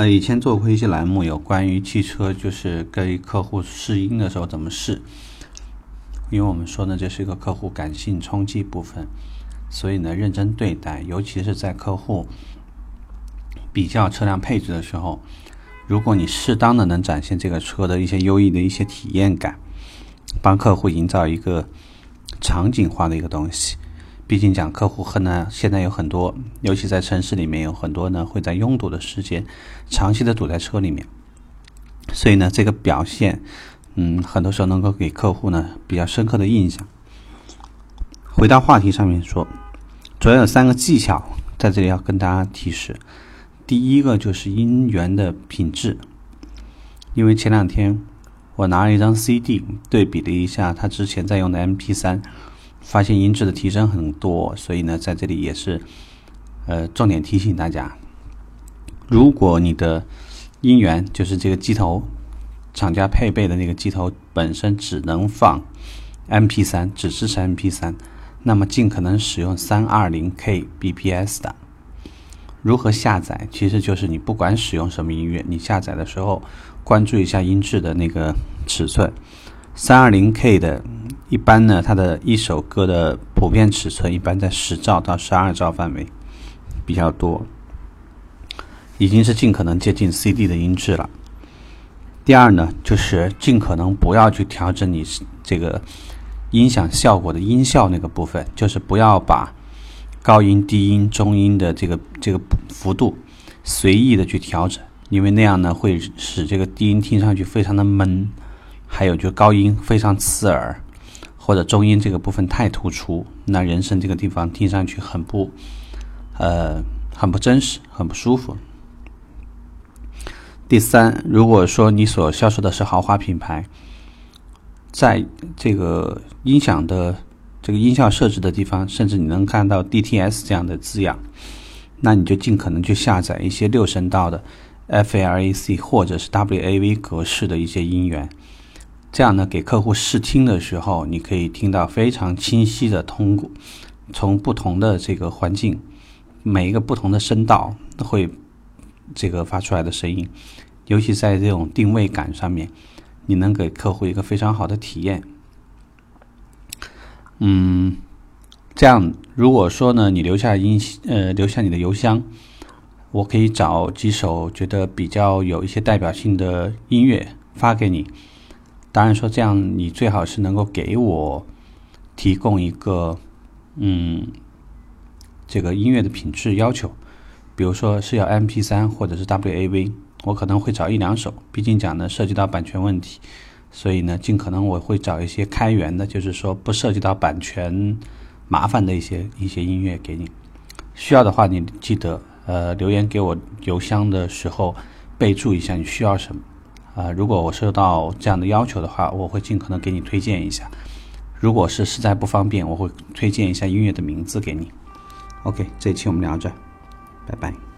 呃，以前做过一些栏目，有关于汽车，就是给客户试音的时候怎么试。因为我们说呢，这是一个客户感性冲击部分，所以呢，认真对待，尤其是在客户比较车辆配置的时候，如果你适当的能展现这个车的一些优异的一些体验感，帮客户营造一个场景化的一个东西。毕竟讲客户和呢，现在有很多，尤其在城市里面有很多呢，会在拥堵的时间长期的堵在车里面，所以呢，这个表现，嗯，很多时候能够给客户呢比较深刻的印象。回到话题上面说，主要有三个技巧在这里要跟大家提示。第一个就是音源的品质，因为前两天我拿了一张 CD 对比了一下他之前在用的 MP3。发现音质的提升很多，所以呢，在这里也是，呃，重点提醒大家：如果你的音源就是这个机头厂家配备的那个机头本身只能放 MP3，只支持 MP3，那么尽可能使用 320Kbps 的。如何下载？其实就是你不管使用什么音乐，你下载的时候关注一下音质的那个尺寸，320K 的。一般呢，它的一首歌的普遍尺寸一般在十兆到十二兆范围比较多，已经是尽可能接近 CD 的音质了。第二呢，就是尽可能不要去调整你这个音响效果的音效那个部分，就是不要把高音、低音、中音的这个这个幅度随意的去调整，因为那样呢会使这个低音听上去非常的闷，还有就高音非常刺耳。或者中音这个部分太突出，那人声这个地方听上去很不，呃，很不真实，很不舒服。第三，如果说你所销售的是豪华品牌，在这个音响的这个音效设置的地方，甚至你能看到 DTS 这样的字样，那你就尽可能去下载一些六声道的 FLAC 或者是 WAV 格式的一些音源。这样呢，给客户试听的时候，你可以听到非常清晰的通过，从不同的这个环境，每一个不同的声道会这个发出来的声音，尤其在这种定位感上面，你能给客户一个非常好的体验。嗯，这样如果说呢，你留下音呃留下你的邮箱，我可以找几首觉得比较有一些代表性的音乐发给你。当然说这样，你最好是能够给我提供一个嗯，这个音乐的品质要求，比如说是要 M P 三或者是 W A V，我可能会找一两首，毕竟讲呢涉及到版权问题，所以呢尽可能我会找一些开源的，就是说不涉及到版权麻烦的一些一些音乐给你。需要的话，你记得呃留言给我邮箱的时候备注一下你需要什么。啊，如果我收到这样的要求的话，我会尽可能给你推荐一下。如果是实在不方便，我会推荐一下音乐的名字给你。OK，这一期我们聊这，拜拜。